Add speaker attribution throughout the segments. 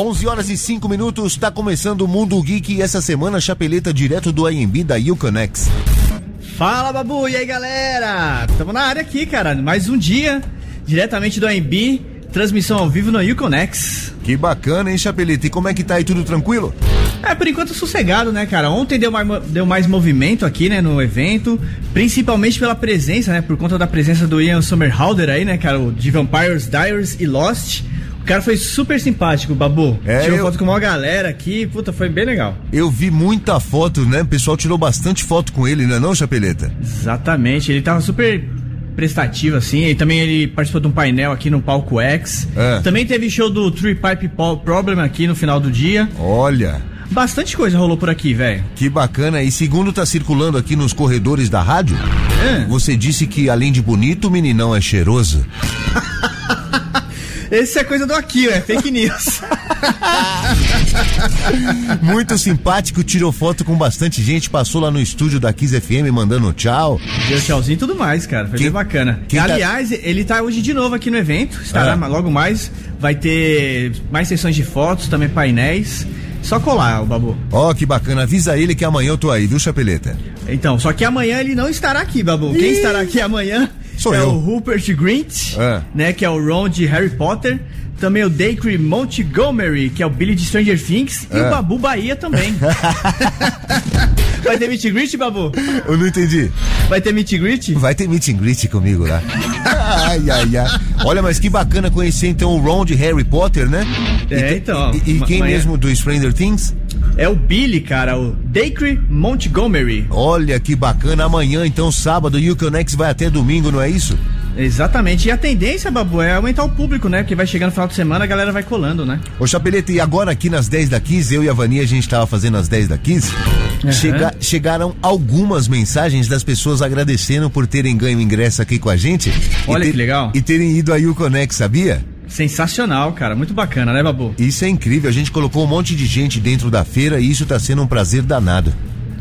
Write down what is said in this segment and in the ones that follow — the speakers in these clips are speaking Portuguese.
Speaker 1: 11 horas e 5 minutos, está começando o Mundo Geek e essa semana chapeleta direto do AMB da Uconex.
Speaker 2: Fala, Babu! E aí, galera? Estamos na área aqui, cara. Mais um dia, diretamente do AMB, transmissão ao vivo no Uconex.
Speaker 1: Que bacana, hein, Chapeleta? E como é que tá aí? Tudo tranquilo?
Speaker 2: É, por enquanto sossegado, né, cara? Ontem deu mais, deu mais movimento aqui, né, no evento, principalmente pela presença, né, por conta da presença do Ian Somerhalder aí, né, cara, de Vampires Diaries e Lost. O cara foi super simpático, Babu.
Speaker 1: É,
Speaker 2: Tirou
Speaker 1: eu-
Speaker 2: foto com uma galera aqui, puta, foi bem legal.
Speaker 1: Eu vi muita foto, né? O pessoal tirou bastante foto com ele, não é não, Chapeleta?
Speaker 2: Exatamente, ele tava super prestativo, assim, e também ele participou de um painel aqui no Palco X.
Speaker 1: É.
Speaker 2: Também teve show do Three Pipe Problem aqui no final do dia.
Speaker 1: Olha,
Speaker 2: Bastante coisa rolou por aqui, velho.
Speaker 1: que bacana. E segundo tá circulando aqui nos corredores da rádio,
Speaker 2: É.
Speaker 1: você disse que além de bonito, o meninão é cheiroso.
Speaker 2: Esse é coisa do aqui, é fake news.
Speaker 1: Muito simpático, tirou foto com bastante gente, passou lá no estúdio da Kiss FM mandando tchau.
Speaker 2: Deu tchauzinho e tudo mais, cara. Foi
Speaker 1: Quem-
Speaker 2: bem bacana.
Speaker 1: tá-
Speaker 2: Aliás, ele tá hoje de novo aqui no evento. Estará
Speaker 1: Ah.
Speaker 2: logo mais. Vai ter mais sessões de fotos, também painéis. Só colar, o Babu.
Speaker 1: Ó, que bacana. Avisa ele que amanhã eu tô aí, viu, Chapeleta?
Speaker 2: Então, só que amanhã ele não estará aqui, Babu. Quem estará aqui amanhã
Speaker 1: Sou
Speaker 2: é
Speaker 1: eu.
Speaker 2: o Rupert Grint,
Speaker 1: É.
Speaker 2: né, que é o Ron de Harry Potter. Também o Dacre Montgomery, que é o Billy de Stranger Things. E
Speaker 1: É.
Speaker 2: o Babu Bahia também. Vai ter meet and greet, Babu?
Speaker 1: Eu não entendi.
Speaker 2: Vai ter meet and greet?
Speaker 1: Vai ter meet and greet comigo lá. Ai, ai, ai. Olha, mas que bacana conhecer então o Ron de Harry Potter, né?
Speaker 2: É,
Speaker 1: te-
Speaker 2: então.
Speaker 1: E, e quem mesmo do Stranger Things?
Speaker 2: É o Billy, cara, o Dacre Montgomery.
Speaker 1: Olha que bacana. Amanhã, então, sábado, o Uconex vai até domingo, não é isso?
Speaker 2: Exatamente. E a tendência, Babu, é aumentar o público, né? Porque vai chegando no final de semana, a galera vai colando, né?
Speaker 1: Ô Chapeleta, e agora aqui nas 10 da 15, eu e a Vani, a gente tava fazendo as 10 da 15. chega- chegaram algumas mensagens das pessoas agradecendo por terem ganho ingresso aqui com a gente.
Speaker 2: Olha que legal.
Speaker 1: E terem ido a Uconex, sabia?
Speaker 2: Sensacional, cara. Muito bacana, né, Babu?
Speaker 1: Isso é incrível. A gente colocou um monte de gente dentro da feira e isso tá sendo um prazer danado.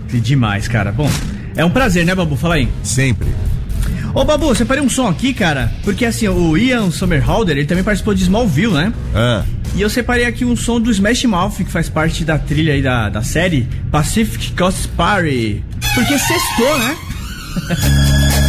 Speaker 2: Que demais, cara. Bom, é um prazer, né, Babu? Fala aí.
Speaker 1: Sempre.
Speaker 2: Ô, Babu, separei um som aqui, cara. Porque assim, o Ian Somerhalder, ele também participou de Smallville, né?
Speaker 1: Ah.
Speaker 2: E eu separei aqui um som do Smash Mouth, que faz parte da trilha aí da, da série Pacific Coast Party. Porque sextou, né?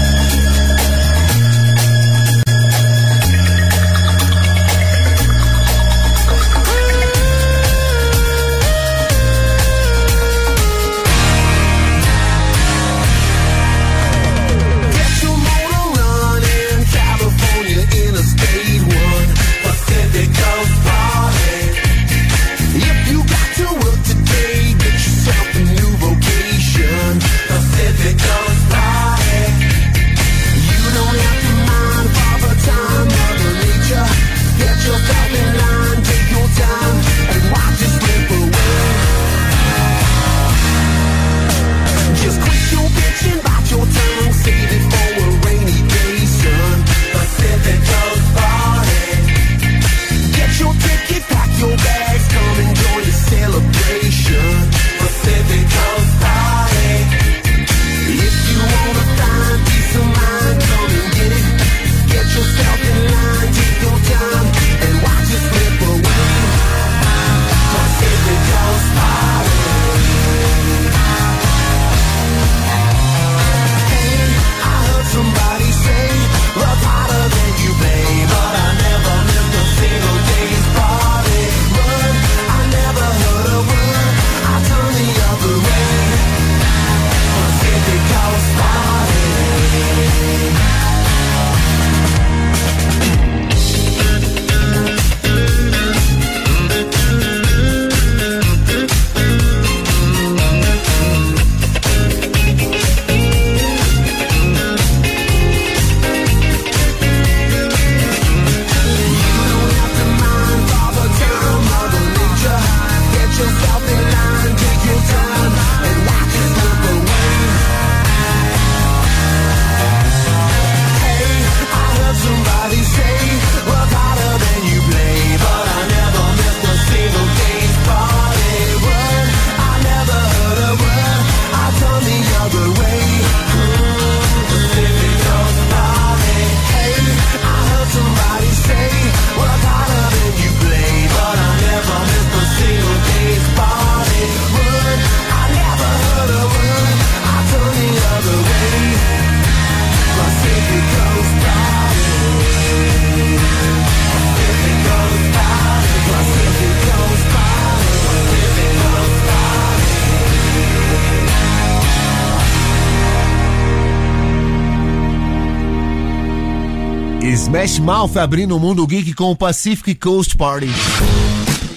Speaker 1: Smash Mouth abrindo o mundo geek com o Pacific Coast Party.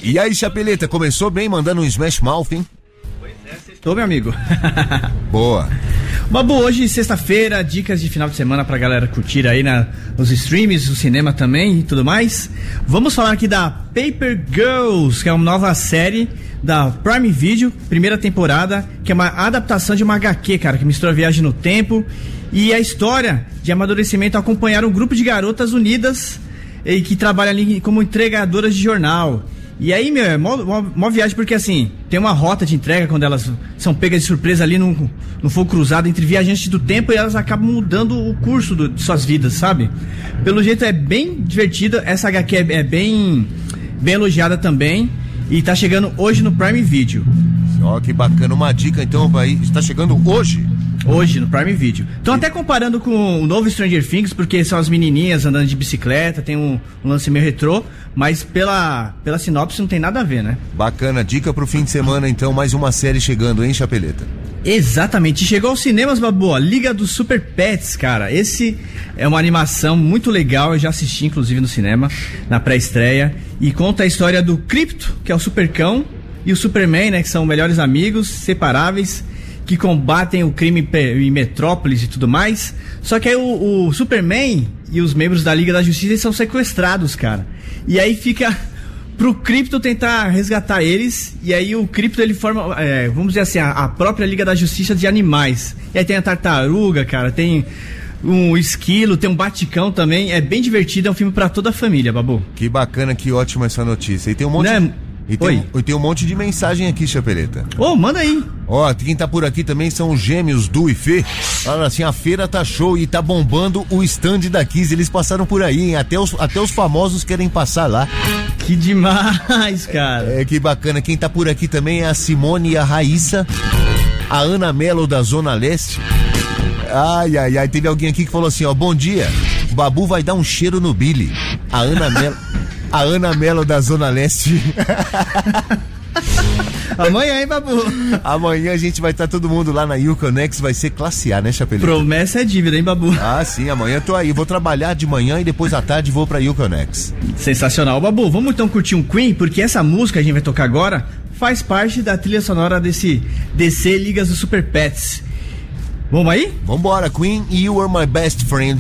Speaker 1: E aí, Chapeleta, começou bem mandando um Smash Mouth, hein?
Speaker 2: Tô, meu amigo.
Speaker 1: Boa.
Speaker 2: Babu, hoje, sexta-feira, dicas de final de semana pra galera curtir aí na, nos streams, no cinema também e tudo mais. Vamos falar aqui da Paper Girls, que é uma nova série da Prime Video, primeira temporada, que é uma adaptação de uma HQ, cara, que mistura viagem no tempo e a história de amadurecimento acompanhar um grupo de garotas unidas e que trabalham ali como entregadoras de jornal. E aí, meu, é mó viagem, porque assim, tem uma rota de entrega quando elas são pegas de surpresa ali no, no fogo cruzado entre viajantes do tempo e elas acabam mudando o curso do- de suas vidas, sabe? Pelo jeito é bem divertida, essa HQ é, é bem, bem elogiada também e tá chegando hoje no Prime Video.
Speaker 1: Ó, que bacana. Uma dica, então, aí. Está chegando hoje.
Speaker 2: Hoje, no Prime Video. Estão até comparando com o novo Stranger Things, porque são as menininhas andando de bicicleta, tem um, um lance meio retrô, mas pela, pela sinopse não tem nada a ver, né?
Speaker 1: Bacana. Dica pro fim de semana, então. Mais uma série chegando, hein, Chapeleta?
Speaker 2: Exatamente. Chegou aos cinemas, Babu, ó, Liga dos Super Pets, cara. Esse é uma animação muito legal, eu já assisti, inclusive, no cinema, na pré-estreia. E conta a história do Crypto, que é o supercão, e o Superman, né, que são melhores amigos, separáveis, que combatem o crime em Metrópolis e tudo mais. Só que aí o, o Superman e os membros da Liga da Justiça são sequestrados, cara. E aí fica pro Crypto tentar resgatar eles. E aí o Crypto ele forma, é, vamos dizer assim, a, a própria Liga da Justiça de Animais. E aí tem a tartaruga, cara, tem um esquilo, tem um baticão também. É bem divertido, é um filme pra toda a família, Babu.
Speaker 1: Que bacana, que ótima essa notícia. E tem um monte,
Speaker 2: Né?
Speaker 1: E tem,
Speaker 2: Oi.
Speaker 1: e tem um monte de mensagem aqui, Chapeleta.
Speaker 2: Ô, manda aí.
Speaker 1: Ó, quem tá por aqui também são os gêmeos Du e Fê. Olha assim, a feira tá show e tá bombando o stand da Kiss. Eles passaram por aí, hein? Até os, até os famosos querem passar lá.
Speaker 2: Que demais, cara.
Speaker 1: É, que bacana. Quem tá por aqui também é a Simone e a Raíssa. A Ana Melo da Zona Leste. Ai, ai, ai. Teve alguém aqui que falou assim, ó. Bom dia. Babu vai dar um cheiro no Billy. A Ana Melo... A Ana Melo da Zona Leste.
Speaker 2: Amanhã, hein, Babu?
Speaker 1: Amanhã a gente vai estar todo mundo lá na Uconex. Vai ser classe A, né, Chapeleta?
Speaker 2: Promessa é dívida, hein, Babu?
Speaker 1: Ah, sim, amanhã eu tô aí. Vou trabalhar de manhã e depois à tarde vou pra Uconex.
Speaker 2: Sensacional, Babu. Vamos então curtir um Queen, porque essa música que a gente vai tocar agora faz parte da trilha sonora desse DC Ligas do Super Pets. Vamos aí?
Speaker 1: Vambora, Queen, You Are My Best Friend.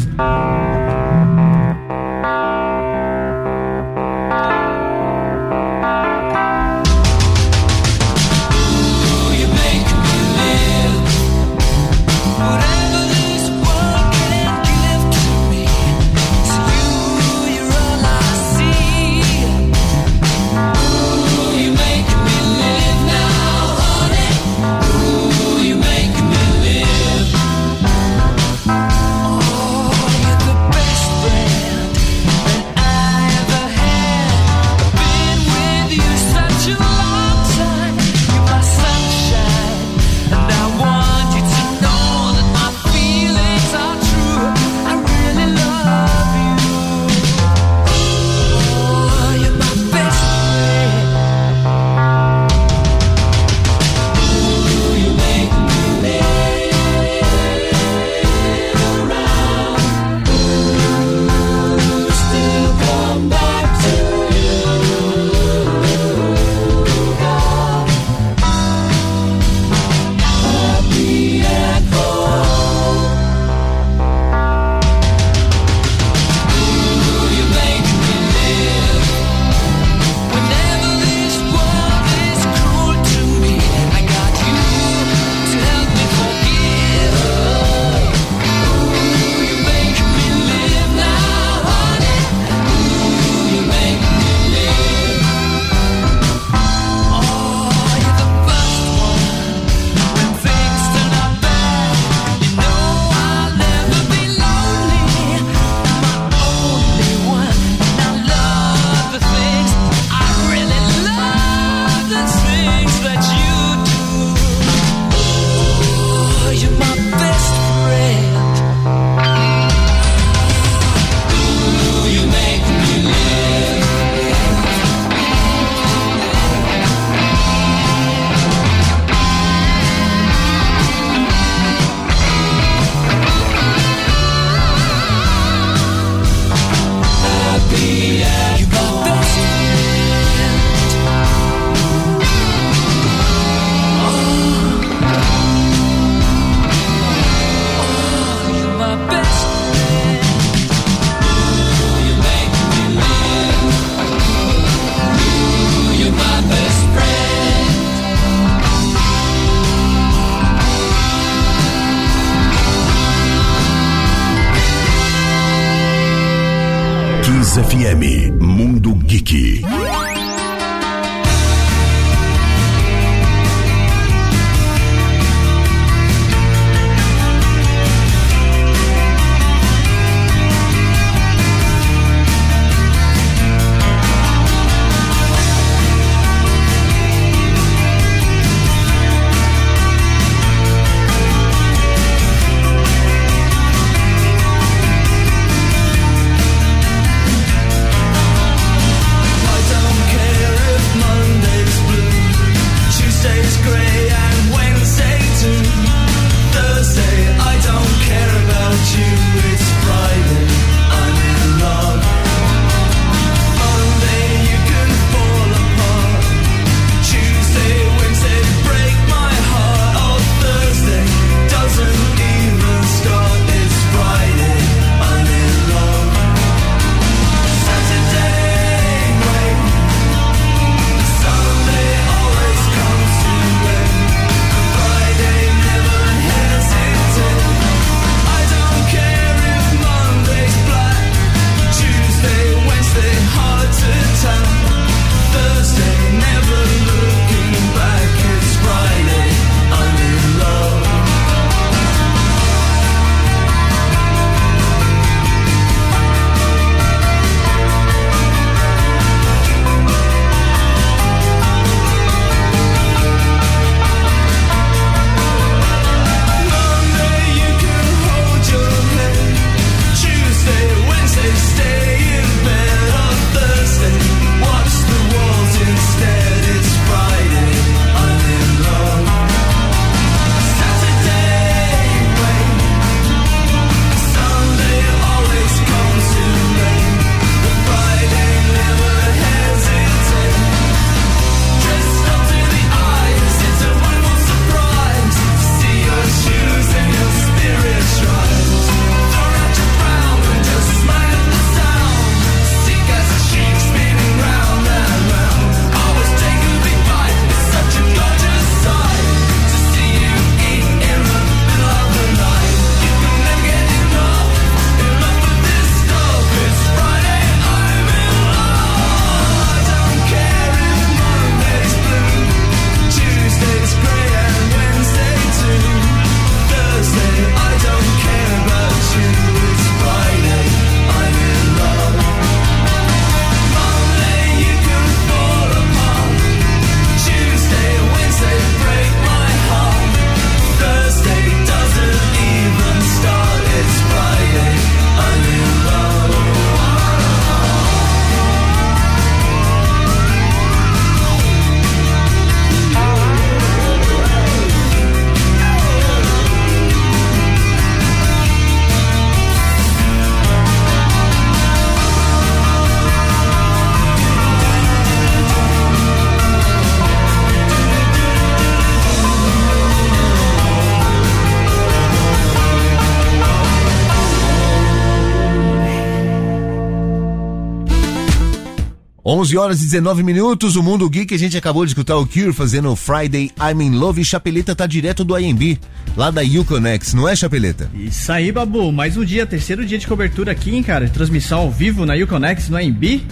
Speaker 1: 11 horas e 19 minutos, o Mundo Geek, a gente acabou de escutar o Cure fazendo Friday I'm in Love e Chapeleta tá direto do IMB, lá da Uconex, não é, Chapeleta?
Speaker 2: Isso aí, Babu, mais um dia, terceiro dia de cobertura aqui, hein, cara, transmissão ao vivo na Uconex, no IMB.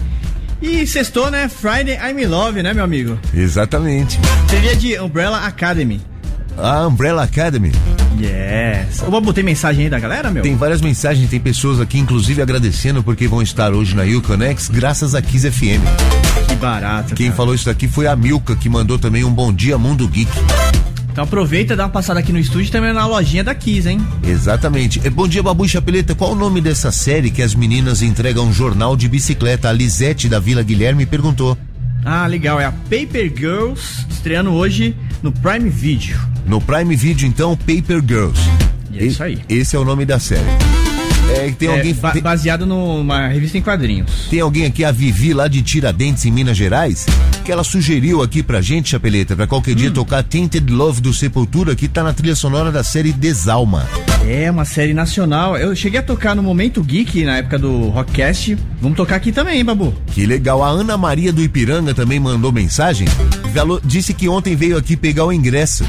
Speaker 2: E sextou, né? Friday I'm in Love, né, meu amigo?
Speaker 1: Exatamente.
Speaker 2: Seria de Umbrella Academy.
Speaker 1: A Umbrella Academy.
Speaker 2: Yes. Ô, Babu, tem mensagem aí da galera, meu?
Speaker 1: Tem várias mensagens, tem pessoas aqui, inclusive agradecendo porque vão estar hoje na Uconex, graças a Kiss FM.
Speaker 2: Que barato.
Speaker 1: Quem
Speaker 2: cara.
Speaker 1: falou isso daqui foi a Milka, que mandou também um bom dia, Mundo Geek.
Speaker 2: Então aproveita e dá uma passada aqui no estúdio e também na lojinha da Kiss, hein?
Speaker 1: Exatamente. É, Bom dia, Babu e Chapeleta. Qual o nome dessa série que as meninas entregam um jornal de bicicleta? A Lisete da Vila Guilherme perguntou.
Speaker 2: Ah, legal. É a Paper Girls, estreando hoje no Prime Video.
Speaker 1: No Prime Video, então, Paper Girls.
Speaker 2: E é isso aí.
Speaker 1: Esse é o nome da série. É, tem
Speaker 2: É,
Speaker 1: alguém.
Speaker 2: ba- baseado numa revista em quadrinhos.
Speaker 1: Tem alguém aqui, a Vivi, lá de Tiradentes, em Minas Gerais, que ela sugeriu aqui pra gente, Chapeleta, pra qualquer
Speaker 2: Hum.
Speaker 1: dia tocar Tainted Love do Sepultura, que tá na trilha sonora da série Desalma.
Speaker 2: É uma série nacional. Eu cheguei a tocar no Momento Geek na época do Rockcast. Vamos tocar aqui também, hein, Babu?
Speaker 1: Que legal. A Ana Maria do Ipiranga também mandou mensagem. Falou- disse que ontem veio aqui pegar o ingresso.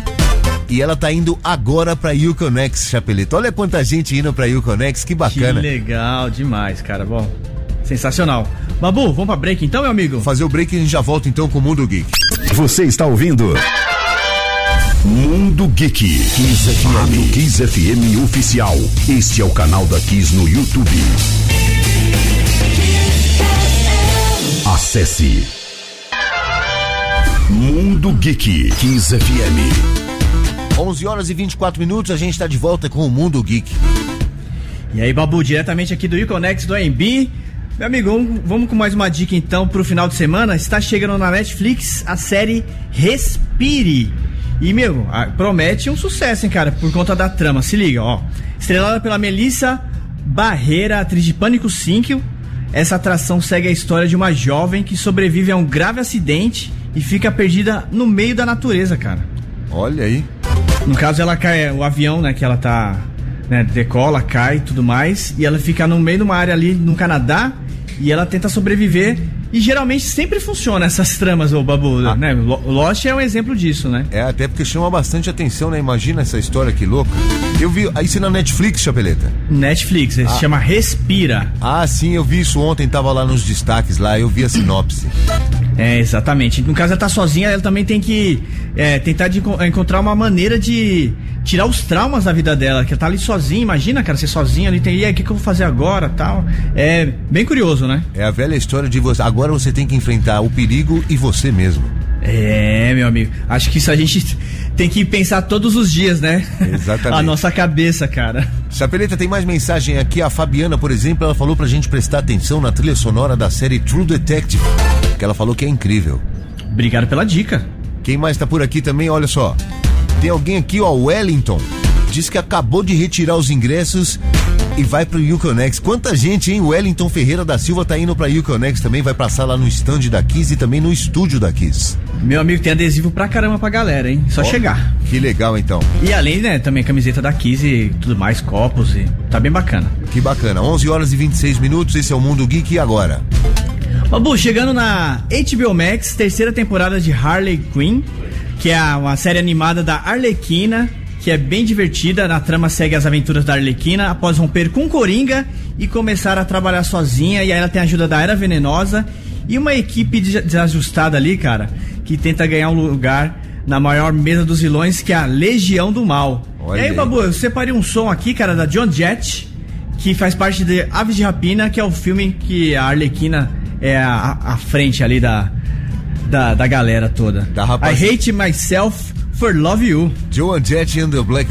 Speaker 1: E ela tá indo agora pra Uconex, Chapeleta. Olha quanta gente indo pra Uconex, que bacana.
Speaker 2: Que legal demais, cara. Bom, Sensacional. Babu, vamos pra break então, meu amigo?
Speaker 1: Fazer o break e a gente já volta então com o Mundo Geek.
Speaker 3: Você está ouvindo Mundo Geek. Kiss FM. Kiss FM Oficial. Este é o canal da Kiss no YouTube. Acesse Mundo Geek. Kiss FM.
Speaker 1: 11 horas e 24 minutos, a gente está de volta com o Mundo Geek.
Speaker 2: E aí, Babu, diretamente aqui do Uconex do AMB. Meu amigo, vamos- vamos com mais uma dica então pro final de semana. Está chegando na Netflix a série Respire. E, meu, promete um sucesso, hein, cara, por conta da trama. Se liga, ó. Estrelada pela Melissa Barreira, atriz de Pânico 5. Essa atração segue a história de uma jovem que sobrevive a um grave acidente e fica perdida no meio da natureza, cara.
Speaker 1: Olha aí.
Speaker 2: No caso, ela cai, o avião, né, que ela tá, né, decola, cai e tudo mais, e ela fica no meio de uma área ali no Canadá, e ela tenta sobreviver, e geralmente sempre funciona essas tramas, ô Babu,
Speaker 1: Ah.
Speaker 2: né? Lo- Lost é um exemplo disso, né?
Speaker 1: É, até porque chama bastante atenção, né? Imagina essa história que louca. Eu vi, aí isso é na Netflix, Chapeleta.
Speaker 2: Netflix, se chama Respira.
Speaker 1: Ah, sim, eu vi isso ontem, tava lá nos destaques lá, eu vi a sinopse.
Speaker 2: É, exatamente. No caso, ela tá sozinha, ela também tem que é, tentar de enco- encontrar uma maneira de tirar os traumas da vida dela, que ela tá ali sozinha, imagina, cara, ser sozinha ali, tem, e aí, o que, que eu vou fazer agora, tal. É bem curioso, né?
Speaker 1: É a velha história de você. Agora você tem que enfrentar o perigo e você mesmo.
Speaker 2: É, meu amigo. Acho que isso a gente tem que pensar todos os dias, né?
Speaker 1: Exatamente.
Speaker 2: A nossa cabeça, cara.
Speaker 1: Chapeleta, tem mais mensagem aqui. A Fabiana, por exemplo, ela falou pra gente prestar atenção na trilha sonora da série True Detective, que ela falou que é incrível.
Speaker 2: Obrigado pela dica.
Speaker 1: Quem mais tá por aqui também, olha só. Tem alguém aqui, ó, Wellington. Diz que acabou de retirar os ingressos e vai pro Uconex. Quanta gente, hein? Wellington Ferreira da Silva tá indo pra Uconex também, vai passar lá no stand da Kiss e também no estúdio da Kiss.
Speaker 2: Meu amigo tem adesivo pra caramba pra galera, hein? Só
Speaker 1: Ó,
Speaker 2: chegar.
Speaker 1: Que legal, então.
Speaker 2: E além, né, também camiseta da Kiss e tudo mais, copos e tá bem bacana.
Speaker 1: Que bacana. 11 horas e 26 minutos, esse é o Mundo Geek e agora?
Speaker 2: Babu, chegando na HBO Max, terceira temporada de Harley Quinn, que é uma série animada da Arlequina, que é bem divertida. Na trama segue as aventuras da Arlequina após romper com Coringa e começar a trabalhar sozinha. E aí ela tem a ajuda da Era Venenosa e uma equipe de- desajustada ali, cara, que tenta ganhar um lugar na maior mesa dos vilões, que é a Legião do Mal.
Speaker 1: Olha
Speaker 2: e aí,
Speaker 1: aí.
Speaker 2: Babu, eu separei um som aqui, cara, da John Jett, que faz parte de Aves de Rapina, que é o filme que a Arlequina é a, a frente ali da, da, da galera toda.
Speaker 1: Da rapaz-
Speaker 2: I hate myself for love you.
Speaker 1: Joan Jett and the Black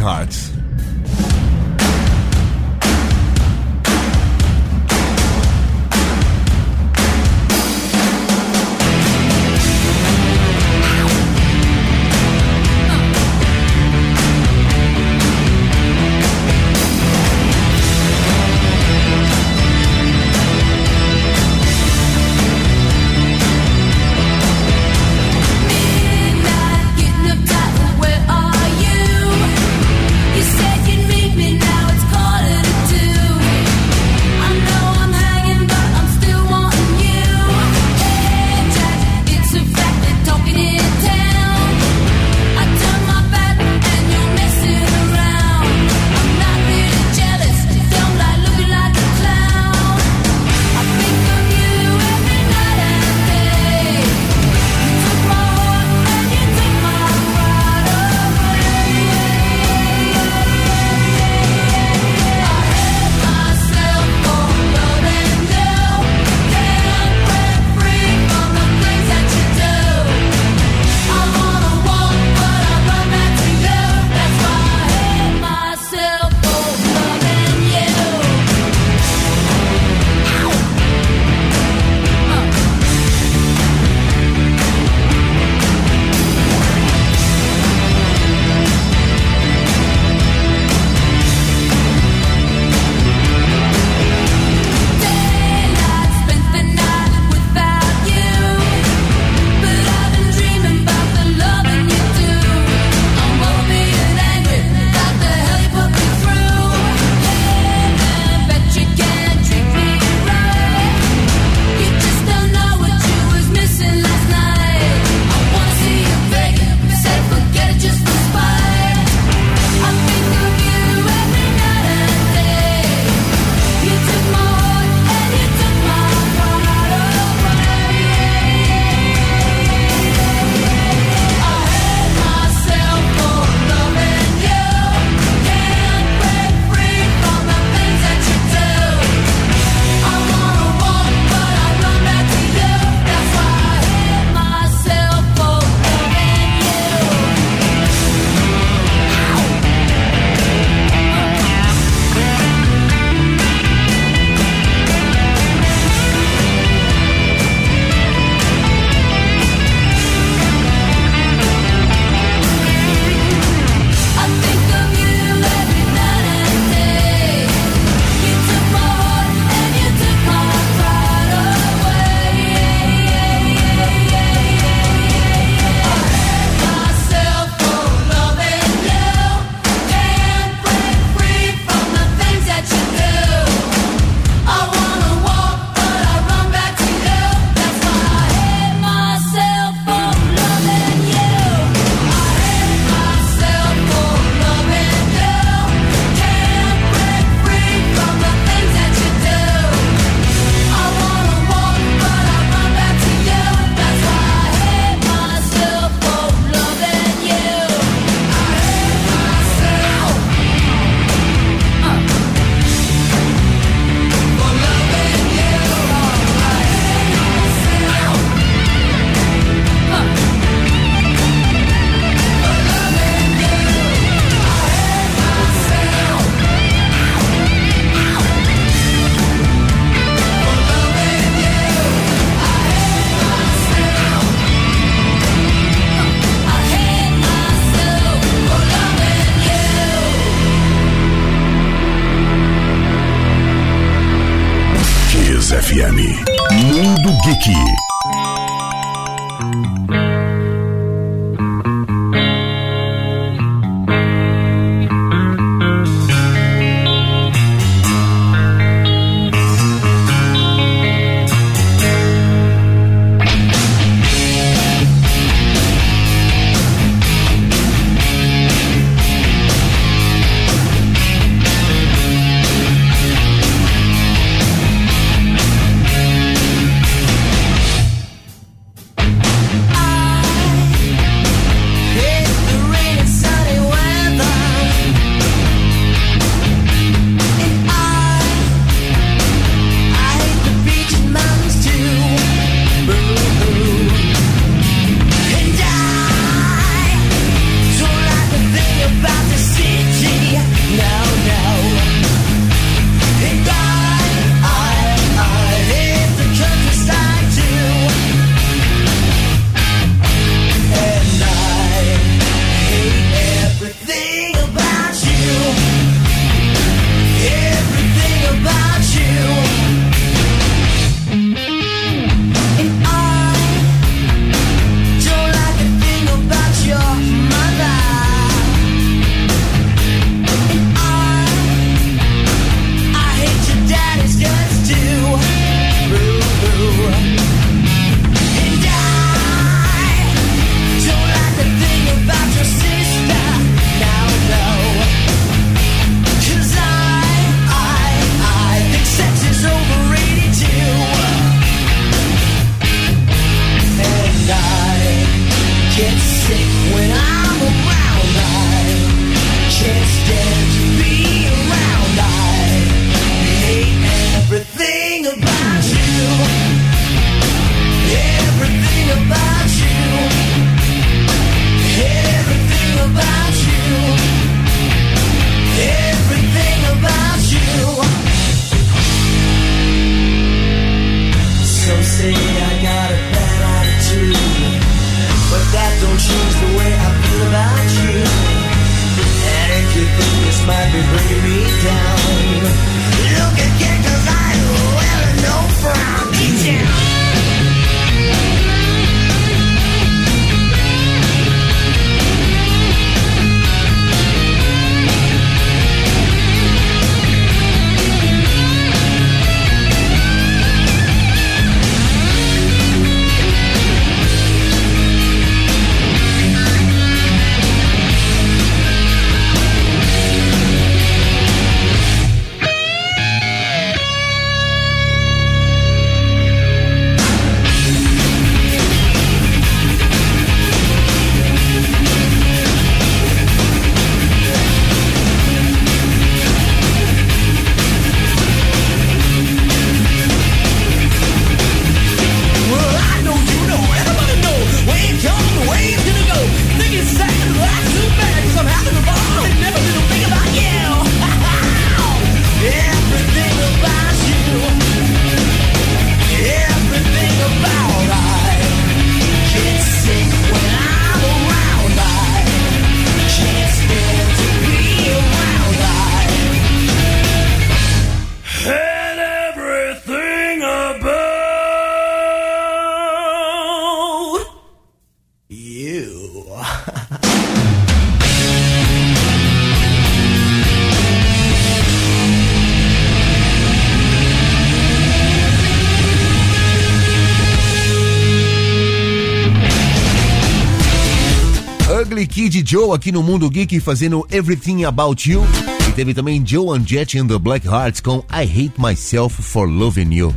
Speaker 1: Joe aqui no Mundo Geek fazendo Everything About You. E teve também Joe and Jet and the Black Hearts com I Hate Myself for Loving You.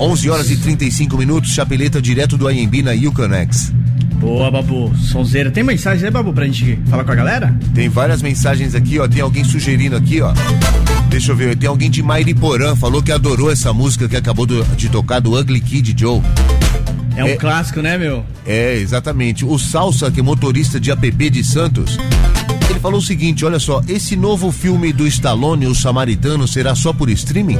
Speaker 1: 11 horas e 35 minutos, chapeleta direto do IMB na Yukonex.
Speaker 2: Boa, Babu. Sonzeira. Tem mensagem aí, Babu, pra gente falar com a galera?
Speaker 1: Tem várias mensagens aqui, ó. Tem alguém sugerindo aqui, ó. Deixa eu ver, tem alguém de Mairiporã, falou que adorou essa música que acabou do- de tocar do Ugly Kid Joe.
Speaker 2: É um
Speaker 1: É.
Speaker 2: clássico, né, meu?
Speaker 1: É, exatamente. O Salsa, que é motorista de APP de Santos, ele falou o seguinte: olha só, esse novo filme do Stallone, O Samaritano, será só por streaming?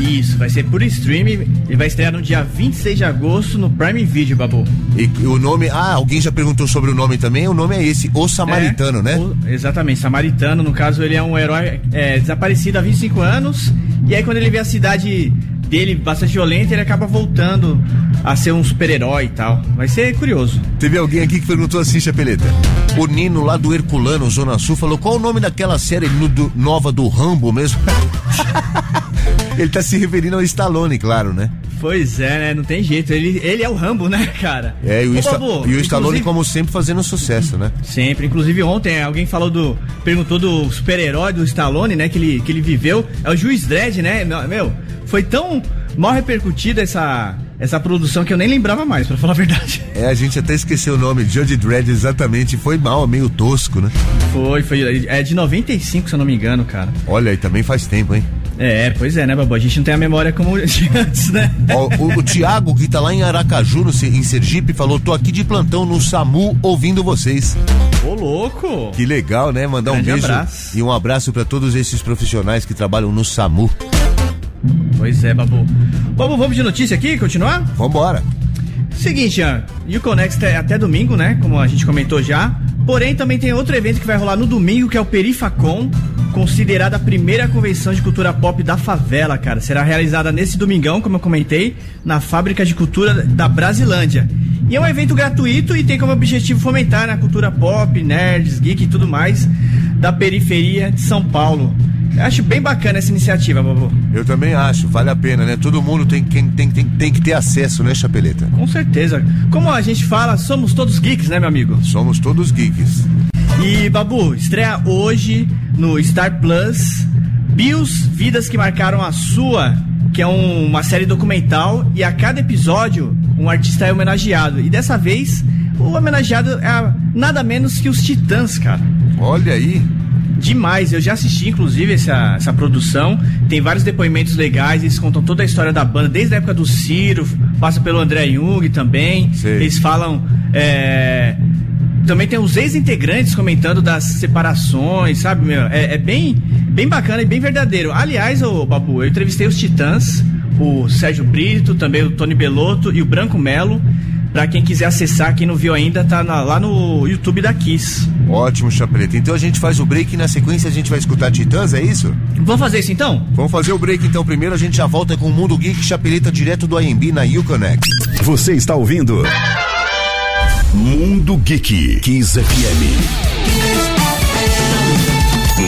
Speaker 2: Isso, vai ser por stream. Ele vai estrear no dia 26 de agosto no Prime Video, Babu.
Speaker 1: E o nome. Ah, alguém já perguntou sobre o nome também? O nome é esse, O Samaritano,
Speaker 2: É,
Speaker 1: né?
Speaker 2: o- exatamente, Samaritano, no caso, ele é um herói é, desaparecido há 25 anos. E aí, quando ele vê a cidade dele bastante violenta, ele acaba voltando a ser um super-herói e tal. Vai ser curioso.
Speaker 1: Teve alguém aqui que perguntou assim, Chapeleta. O Nino lá do Herculano, Zona Sul, falou qual o nome daquela série no- do- nova do Rambo mesmo? Ele tá se referindo ao Stallone, claro, né?
Speaker 2: Pois é, né? Não tem jeito. Ele, ele é o Rambo, né, cara?
Speaker 1: É, e o,
Speaker 2: Ô,
Speaker 1: Sta-
Speaker 2: Babu,
Speaker 1: e o Stallone, como sempre, fazendo sucesso, né?
Speaker 2: Sempre. Inclusive ontem alguém falou do. perguntou do super-herói do Stallone, né? Que ele, que ele viveu. É o Juiz Dredd, né? Meu, foi tão mal repercutida essa, essa produção que eu nem lembrava mais, pra falar a verdade.
Speaker 1: É, a gente até esqueceu o nome, Judge Dredd, exatamente. Foi mal, meio tosco, né?
Speaker 2: Foi, foi. É de 95, se eu não me engano, cara.
Speaker 1: Olha, e também faz tempo, hein?
Speaker 2: É, pois é, né, Babu? A gente não tem a memória como de antes, né?
Speaker 1: Ó, o, o Thiago, que tá lá em Aracaju, no, em Sergipe, falou: tô aqui de plantão no SAMU ouvindo vocês.
Speaker 2: Ô, louco!
Speaker 1: Que legal, né? Mandar um
Speaker 2: Grande
Speaker 1: beijo
Speaker 2: abraço.
Speaker 1: e um abraço pra todos esses profissionais que trabalham no SAMU.
Speaker 2: Pois é, Babu. Babu, vamos de notícia aqui, continuar?
Speaker 1: Vambora.
Speaker 2: Seguinte, Ian, e o Conext é até domingo, né? Como a gente comentou já. Porém, também tem outro evento que vai rolar no domingo, que é o Perifacon, considerada a primeira convenção de cultura pop da favela, cara. Será realizada nesse domingão, como eu comentei, na Fábrica de Cultura da Brasilândia. E é um evento gratuito e tem como objetivo fomentar a cultura pop, nerds, geek e tudo mais da periferia de São Paulo. Eu acho bem bacana essa iniciativa, Babu.
Speaker 1: Eu também acho, vale a pena, né? Todo mundo tem, tem, tem, tem que ter acesso, né, Chapeleta?
Speaker 2: Com certeza. Como a gente fala, somos todos geeks, né, meu amigo?
Speaker 1: Somos todos geeks.
Speaker 2: E Babu, estreia hoje no Star Plus Bios Vidas que Marcaram a Sua, que é um- uma série documental e a cada episódio um artista é homenageado. E dessa vez o homenageado é nada menos que os Titãs, cara.
Speaker 1: Olha aí.
Speaker 2: Demais, eu já assisti inclusive essa, essa produção. Tem vários depoimentos legais, eles contam toda a história da banda, desde a época do Ciro, passa pelo André Jung também.
Speaker 1: Sei.
Speaker 2: Eles falam. é, Também tem os ex-integrantes comentando das separações, sabe, meu? É, é bem, bem bacana e bem verdadeiro. Aliás, ô Babu, eu entrevistei os Titãs, o Sérgio Brito, também o Tony Belotto e o Branco Melo. Pra quem quiser acessar, quem não viu ainda, tá na- lá no YouTube da Kiss.
Speaker 1: Ótimo, Chapeleta. Então a gente faz o break e na sequência a gente vai escutar Titãs, é isso?
Speaker 2: Vamos fazer isso então?
Speaker 1: Vamos fazer o break então primeiro, a gente já volta com o Mundo Geek Chapeleta direto do AMB na Uconnect.
Speaker 3: Você está ouvindo Mundo Geek Kiss FM.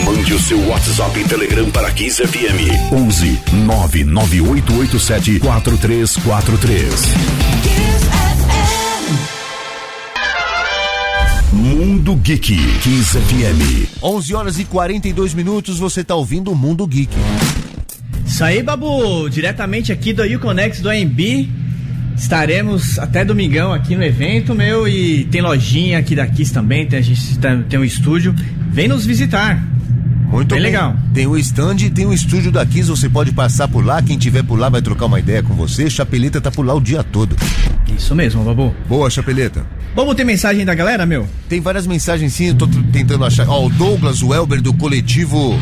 Speaker 3: Mande o seu WhatsApp e Telegram para Kiss FM 11 99887 4343. Mundo Geek Kiss FM.
Speaker 1: 11 horas e 42 minutos, você tá ouvindo o Mundo Geek.
Speaker 2: Isso aí, Babu, diretamente aqui do Uconex do AMB. Estaremos até domingão aqui no evento, meu, e tem lojinha aqui da Kiss também, tem, a gente tem um estúdio. Vem nos visitar.
Speaker 1: Muito
Speaker 2: Bem
Speaker 1: bem.
Speaker 2: legal.
Speaker 1: Tem o stand e tem o estúdio da Kiss, você pode passar por lá, quem tiver por lá vai trocar uma ideia com você. Chapeleta tá por lá o dia todo.
Speaker 2: Isso mesmo, Babu.
Speaker 1: Boa, Chapeleta.
Speaker 2: Vamos ter mensagem da galera, meu?
Speaker 1: Tem várias mensagens sim, eu tô tentando achar. Ó, o Douglas Welber do coletivo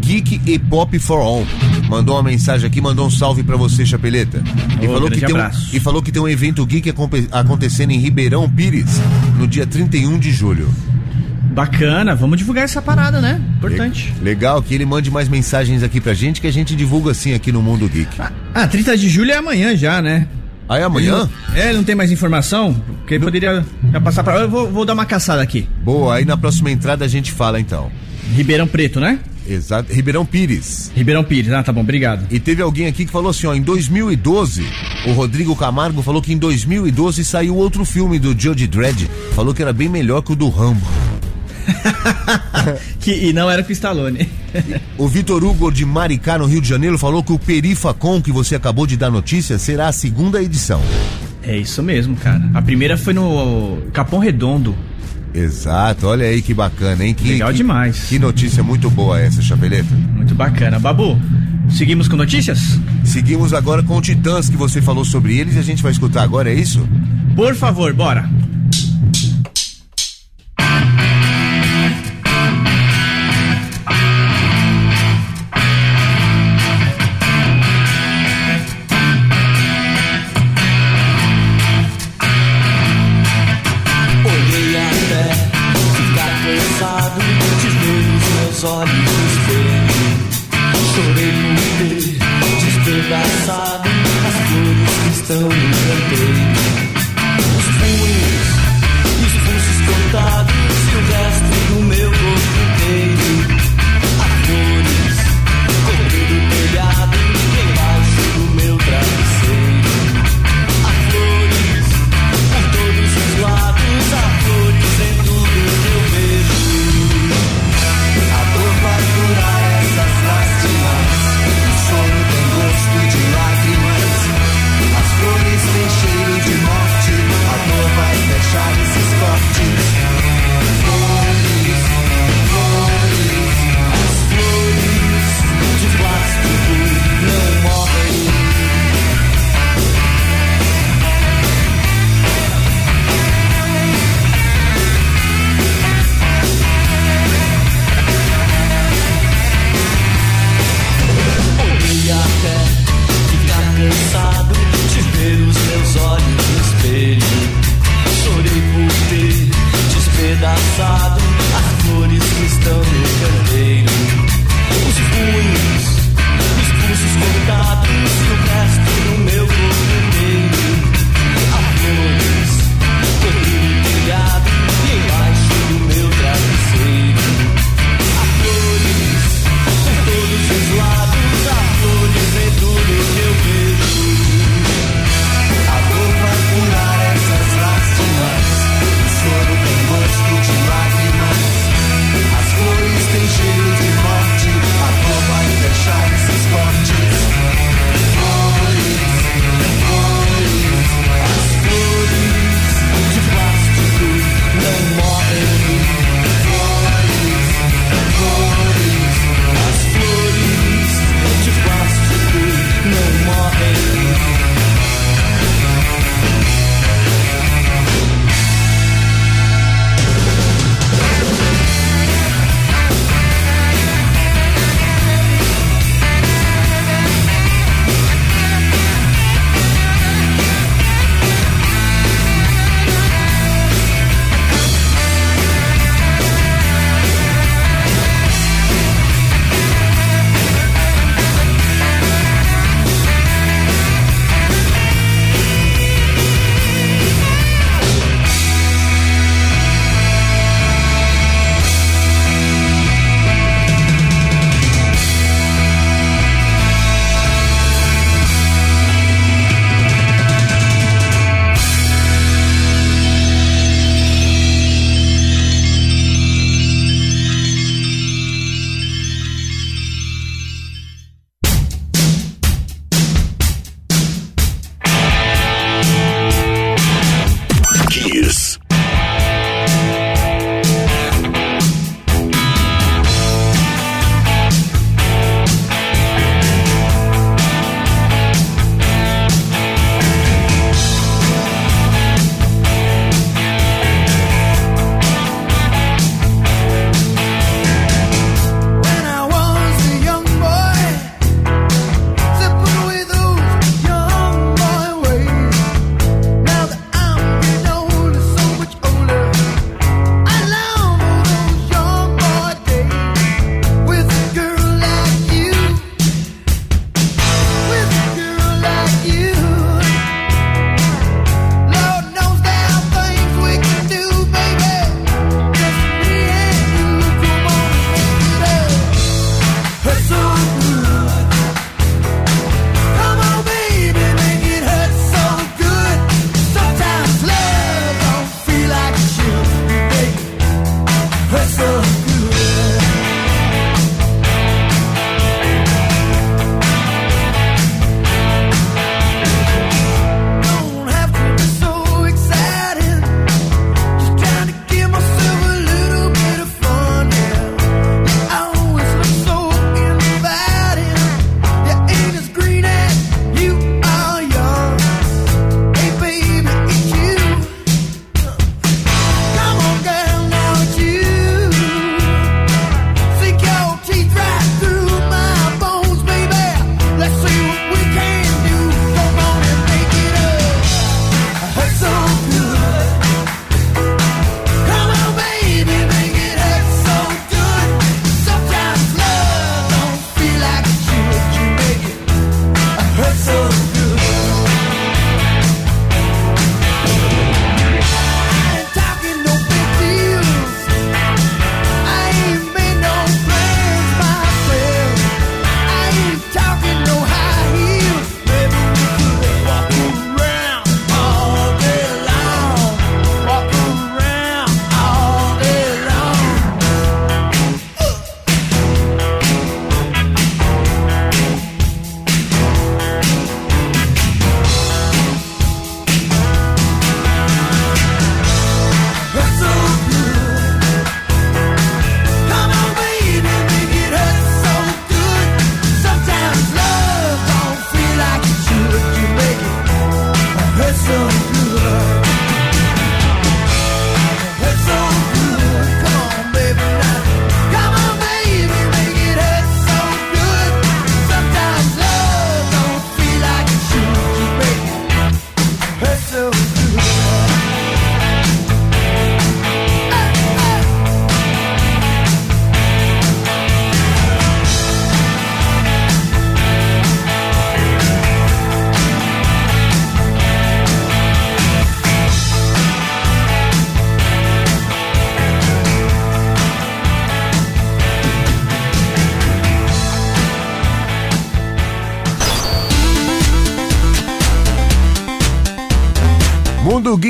Speaker 1: Geek e Pop for All mandou uma mensagem aqui, mandou um salve pra você, Chapeleta. E,
Speaker 2: Ô,
Speaker 1: falou que tem um, e falou que tem um evento geek acontecendo em Ribeirão Pires no dia 31 de julho.
Speaker 2: Bacana, vamos divulgar essa parada, né? Importante.
Speaker 1: Le- Legal que ele mande mais mensagens aqui pra gente que a gente divulga assim aqui no Mundo Geek.
Speaker 2: Ah, 30 de julho é amanhã já, né?
Speaker 1: Aí amanhã?
Speaker 2: É, não tem mais informação? Porque poderia já passar pra. Eu vou, vou dar uma caçada aqui.
Speaker 1: Boa, aí na próxima entrada a gente fala então.
Speaker 2: Ribeirão Preto, né?
Speaker 1: Exato, Ribeirão Pires.
Speaker 2: Ribeirão Pires, ah, tá bom, obrigado.
Speaker 1: E teve alguém aqui que falou assim, ó, em 2012, o Rodrigo Camargo falou que em 2012 saiu outro filme do Judge Dredd, falou que era bem melhor que o do Rambo.
Speaker 2: Que, e não era com o Stallone.
Speaker 1: O Vitor Hugo de Maricá, no Rio de Janeiro, falou que o Perifacon, que você acabou de dar notícia, será a segunda edição.
Speaker 2: É isso mesmo, cara. A primeira foi no Capão Redondo.
Speaker 1: Exato, olha aí que bacana, hein? Que,
Speaker 2: Legal
Speaker 1: que-
Speaker 2: demais.
Speaker 1: Que notícia muito boa essa, Chapeleta.
Speaker 2: Muito bacana. Babu, seguimos com notícias?
Speaker 1: Seguimos agora com o Titãs, que você falou sobre eles e a gente vai escutar agora, é isso?
Speaker 2: Por favor, bora.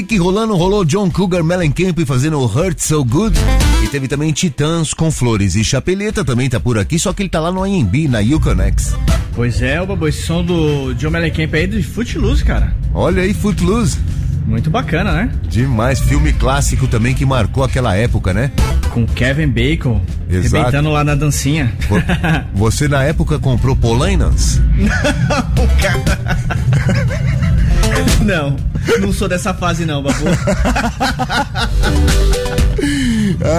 Speaker 1: Geek rolando, rolou John Cougar Mellencamp fazendo Hurt So Good. E teve também Titãs com Flores e Chapeleta também tá por aqui, só que ele tá lá no AMB, na Uconex.
Speaker 2: Pois é, o Babu, esse som do John Mellencamp aí de Footloose, cara.
Speaker 1: Olha aí, Footloose.
Speaker 2: Muito bacana, né?
Speaker 1: Demais, filme clássico também que marcou aquela época, né?
Speaker 2: Com Kevin Bacon,
Speaker 1: Exato.
Speaker 2: arrebentando lá na dancinha.
Speaker 1: Vo- Você na época comprou Polainas?
Speaker 2: não, não sou dessa fase não, Babu.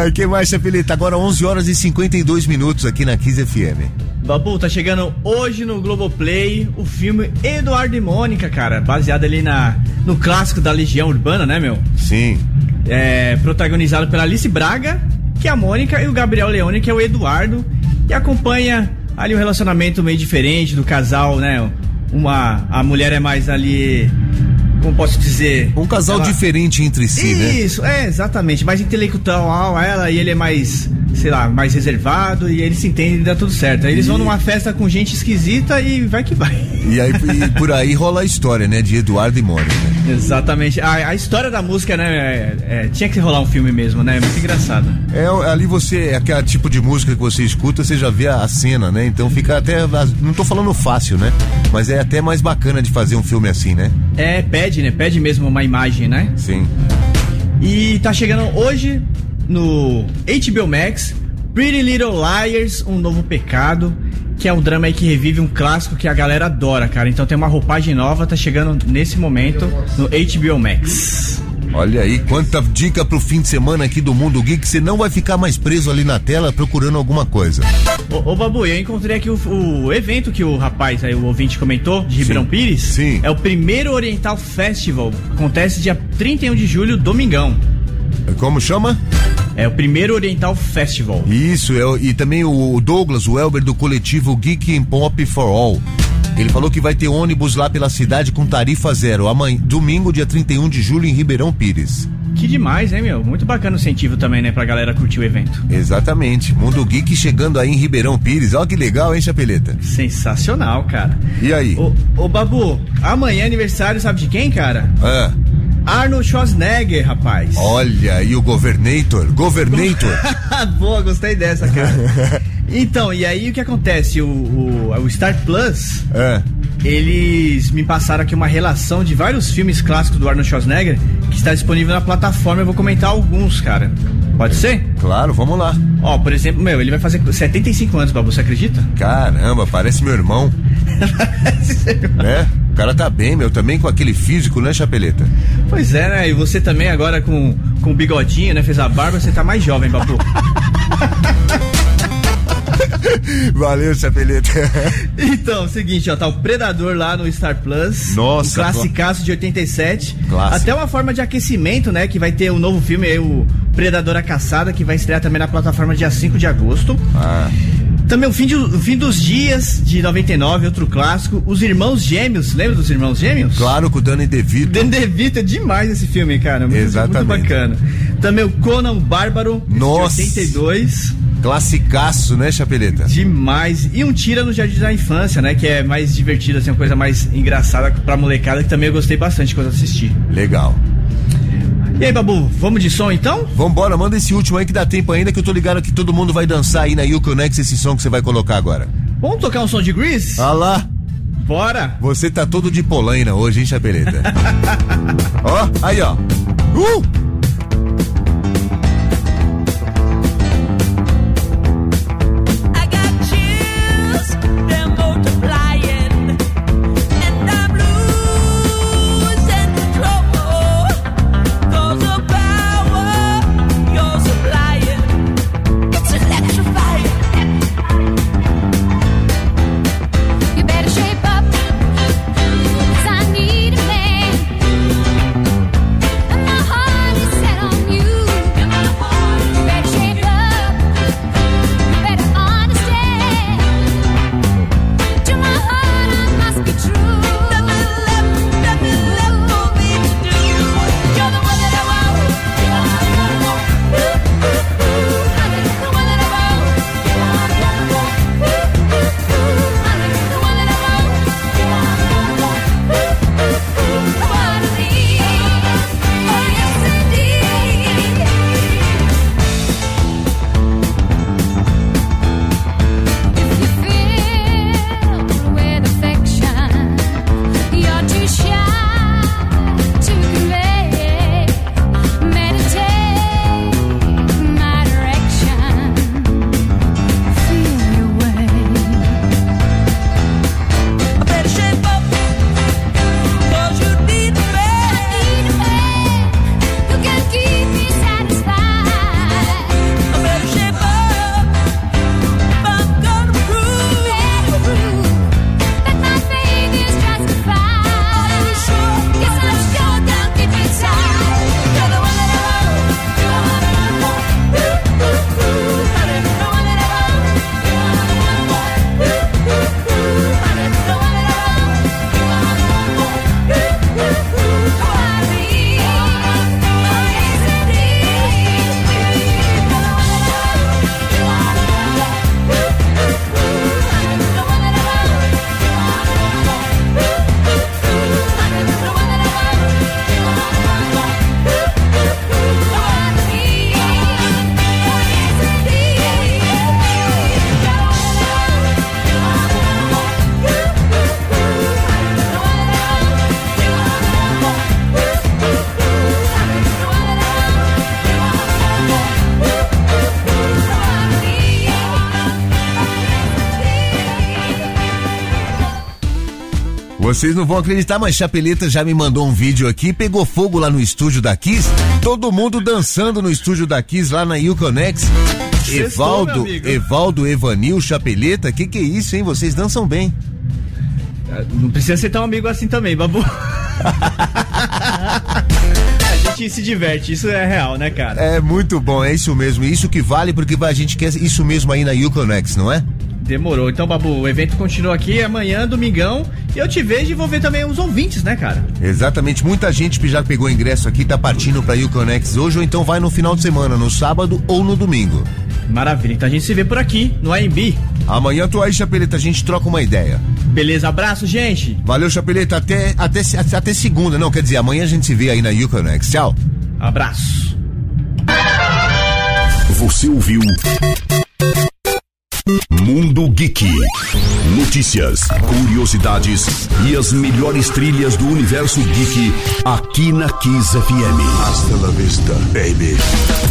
Speaker 1: Ai, que mais, Chapeleta? Agora 11 horas e 52 minutos aqui na Kiss FM.
Speaker 2: Babu, tá chegando hoje no Globoplay o filme Eduardo e Mônica, cara, baseado ali na, no clássico da Legião Urbana, né, meu?
Speaker 1: Sim.
Speaker 2: É, protagonizado pela Alice Braga, que é a Mônica, e o Gabriel Leone, que é o Eduardo, e acompanha ali um relacionamento meio diferente do casal, né? Uma, a mulher é mais ali, como posso dizer?
Speaker 1: Um casal
Speaker 2: ela-
Speaker 1: diferente entre si, né?
Speaker 2: Isso, é, exatamente. Mais intelectual ela e ele é mais, sei lá, mais reservado e eles se entendem e dá tudo certo. Aí eles vão numa festa com gente esquisita e vai que vai.
Speaker 1: E aí e por aí rola a história, né? De Eduardo e Mônica.
Speaker 2: Exatamente. A, a história da música, né? é- é, tinha que rolar um filme mesmo, né? É muito engraçado.
Speaker 1: É, ali você, é aquele tipo de música que você escuta, você já vê a, a cena, né? Então fica até. Não tô falando fácil, né? Mas é até mais bacana de fazer um filme assim, né?
Speaker 2: É, pede, né? Pede mesmo uma imagem, né?
Speaker 1: Sim.
Speaker 2: E tá chegando hoje no HBO Max Pretty Little Liars, um novo pecado, que é um drama aí que revive um clássico que a galera adora, cara. Então tem uma roupagem nova, tá chegando nesse momento no HBO Max.
Speaker 1: Olha aí, quanta dica pro fim de semana aqui do Mundo Geek, você não vai ficar mais preso ali na tela procurando alguma coisa.
Speaker 2: Ô, ô Babu, eu encontrei aqui o, o evento que o rapaz aí, o ouvinte comentou, de Ribeirão Pires.
Speaker 1: sim.
Speaker 2: É o primeiro Oriental Festival. Acontece dia 31 de julho, domingão.
Speaker 1: Como chama?
Speaker 2: É o primeiro Oriental Festival.
Speaker 1: Isso, é, e também o Douglas, o Elber do coletivo Geek and Pop for All. Ele falou que vai ter ônibus lá pela cidade com tarifa zero, amanhã, domingo, dia 31 de julho, em Ribeirão Pires.
Speaker 2: Que demais, hein, meu? Muito bacana o incentivo também, né, pra galera curtir o evento.
Speaker 1: Exatamente. Mundo Geek chegando aí em Ribeirão Pires. Olha que legal, hein, Chapeleta?
Speaker 2: Sensacional, cara.
Speaker 1: E aí?
Speaker 2: Ô, ô Babu, amanhã é aniversário, sabe de quem, cara?
Speaker 1: Ah,
Speaker 2: Arnold Schwarzenegger, rapaz.
Speaker 1: olha, e o Governator? Governator?
Speaker 2: Boa, gostei dessa, cara. então, e aí o que acontece? O, o, o Star Plus,
Speaker 1: é.
Speaker 2: eles me passaram aqui uma relação de vários filmes clássicos do Arnold Schwarzenegger que está disponível na plataforma. Eu vou comentar alguns, cara. Pode ser?
Speaker 1: Claro, vamos lá.
Speaker 2: Ó, por exemplo, meu, ele vai fazer 75 anos, Babu, você acredita?
Speaker 1: Caramba, parece meu irmão, né? O cara tá bem, meu, também com aquele físico, né, Chapeleta?
Speaker 2: Pois é, né? E você também agora com, com o bigodinho, né? Fez a barba, você tá mais jovem, Babu.
Speaker 1: Valeu, Chapeleta.
Speaker 2: Então, seguinte, ó, tá o Predador lá no Star Plus.
Speaker 1: Nossa,
Speaker 2: O classicaço de 87.
Speaker 1: Clássico.
Speaker 2: Até uma forma de aquecimento, né? Que vai ter um novo filme aí, o Predador a Caçada, que vai estrear também na plataforma dia 5 de agosto.
Speaker 1: Ah,
Speaker 2: Também o fim, de- o fim dos Dias, de 99, outro clássico. Os Irmãos Gêmeos, lembra dos Irmãos Gêmeos?
Speaker 1: claro, com o Danny DeVito.
Speaker 2: Dan DeVito é demais esse filme, cara. Muito,
Speaker 1: Exatamente.
Speaker 2: Muito bacana. Também o Conan o Bárbaro,
Speaker 1: Nossa.
Speaker 2: 82.
Speaker 1: Classicaço, né, Chapeleta?
Speaker 2: Demais. E um Tira no Jardim da Infância, né? Que é mais divertido, assim, uma coisa mais engraçada pra molecada, que também eu gostei bastante quando assisti.
Speaker 1: Legal.
Speaker 2: E aí, Babu, vamos de som então?
Speaker 1: Vambora, manda esse último aí que dá tempo ainda, que eu tô ligado que todo mundo vai dançar aí na Uconex esse som que você vai colocar agora.
Speaker 2: Vamos tocar um som de Grease?
Speaker 1: Ah lá,
Speaker 2: Bora!
Speaker 1: você tá todo de polaina hoje, hein, Chapeleta? ó, aí, ó. Uh! Vocês não vão acreditar, mas Chapeleta já me mandou um vídeo aqui, pegou fogo lá no estúdio da Kiss, todo mundo dançando no estúdio da Kiss lá na Uconex. Evaldo. Evaldo, Evanil, Chapeleta, que que é isso, hein? Vocês dançam bem.
Speaker 2: Não precisa ser tão amigo assim também, babu. a gente se diverte, isso é real, né, cara?
Speaker 1: É muito bom, é isso mesmo. Isso que vale porque a gente quer isso mesmo aí na Uconex, não é?
Speaker 2: Demorou. Então, babu, o evento continua aqui amanhã, domingão. E eu te vejo e vou ver também os ouvintes, né, cara?
Speaker 1: Exatamente, muita gente já pegou ingresso aqui, tá partindo pra Uconex hoje ou então vai no final de semana, no sábado ou no domingo.
Speaker 2: Maravilha. Então a gente se vê por aqui, no AMB.
Speaker 1: Amanhã tô aí, Chapeleta, a gente troca uma ideia.
Speaker 2: Beleza, abraço, gente.
Speaker 1: Valeu, Chapeleta, até, até, até segunda, não, quer dizer, amanhã a gente se vê aí na Uconex. Tchau.
Speaker 2: Abraço.
Speaker 3: Você ouviu Mundo Geek. Notícias, curiosidades e as melhores trilhas do universo geek aqui na Kiss FM.
Speaker 4: Hasta la vista, baby.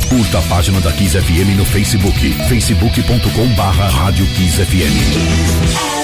Speaker 3: Curta a página da Kiss FM no Facebook, facebook.com barra Rádio Kiss FM.